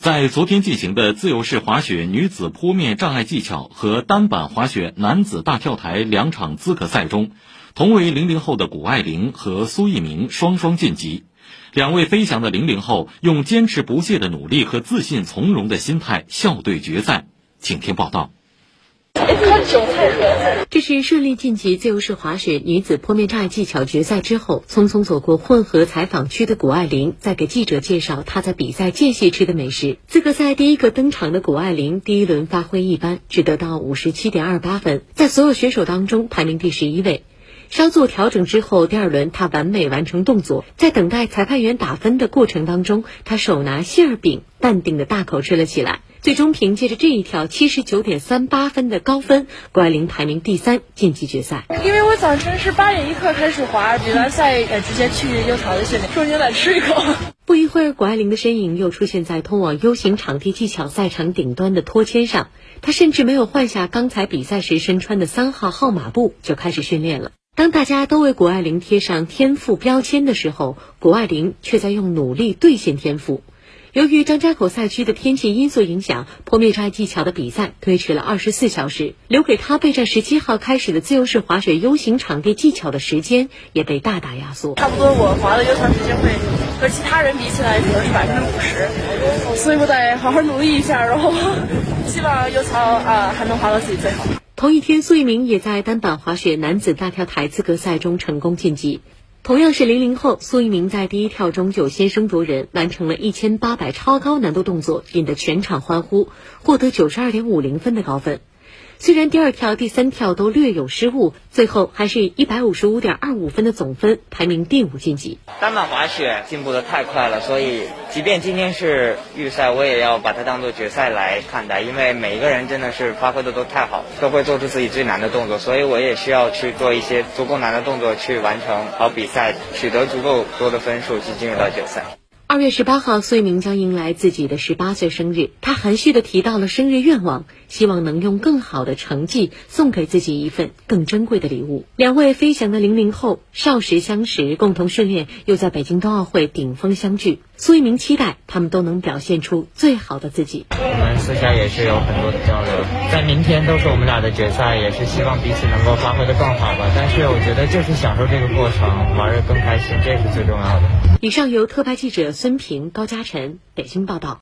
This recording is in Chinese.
在昨天进行的自由式滑雪女子坡面障碍技巧和单板滑雪男子大跳台两场资格赛中，同为零零后的谷爱凌和苏翊鸣双双晋级。两位飞翔的零零后用坚持不懈的努力和自信从容的心态笑对决赛。请听报道。这是顺利晋级自由式滑雪女子坡面障碍技巧决赛之后，匆匆走过混合采访区的谷爱凌，在给记者介绍她在比赛间隙吃的美食。资格赛第一个登场的谷爱凌，第一轮发挥一般，只得到五十七点二八分，在所有选手当中排名第十一位。稍作调整之后，第二轮她完美完成动作，在等待裁判员打分的过程当中，她手拿馅儿饼，淡定的大口吃了起来。最终凭借着这一条七十九点三八分的高分，谷爱凌排名第三，晋级决赛。因为我早晨是八点一刻开始滑，比完赛呃直接去 U 槽的训练，说牛奶吃一口。不一会儿，谷爱凌的身影又出现在通往 U 型场地技巧赛场顶端的托签上，她甚至没有换下刚才比赛时身穿的三号号码布，就开始训练了。当大家都为谷爱凌贴上天赋标签的时候，谷爱凌却在用努力兑现天赋。由于张家口赛区的天气因素影响，坡面障碍技巧的比赛推迟了二十四小时，留给他备战十七号开始的自由式滑雪 U 型场地技巧的时间也被大大压缩。差不多我滑的 U 型时间会和其他人比起来，可能是百分之五十，所以我得好好努力一下，然后 希望 U 槽啊还能滑到自己最好。同一天，苏翊鸣也在单板滑雪男子大跳台资格赛中成功晋级。同样是零零后，苏翊鸣在第一跳中就先声夺人，完成了一千八百超高难度动作，引得全场欢呼，获得九十二点五零分的高分。虽然第二跳、第三跳都略有失误，最后还是一百五十五点二五分的总分排名第五晋级。单板滑雪进步的太快了，所以即便今天是预赛，我也要把它当做决赛来看待。因为每一个人真的是发挥的都太好，都会做出自己最难的动作，所以我也需要去做一些足够难的动作去完成好比赛，取得足够多的分数去进入到决赛。二月十八号，苏翊鸣将迎来自己的十八岁生日。他含蓄地提到了生日愿望，希望能用更好的成绩送给自己一份更珍贵的礼物。两位飞翔的零零后少时相识，共同训练，又在北京冬奥会顶峰相聚。苏翊鸣期待他们都能表现出最好的自己。我们私下也是有很多的交流，在明天都是我们俩的决赛，也是希望彼此能够发挥的更好吧。但是我觉得就是享受这个过程，玩的更开心，这是最重要的。以上由特派记者孙平、高嘉晨北京报道。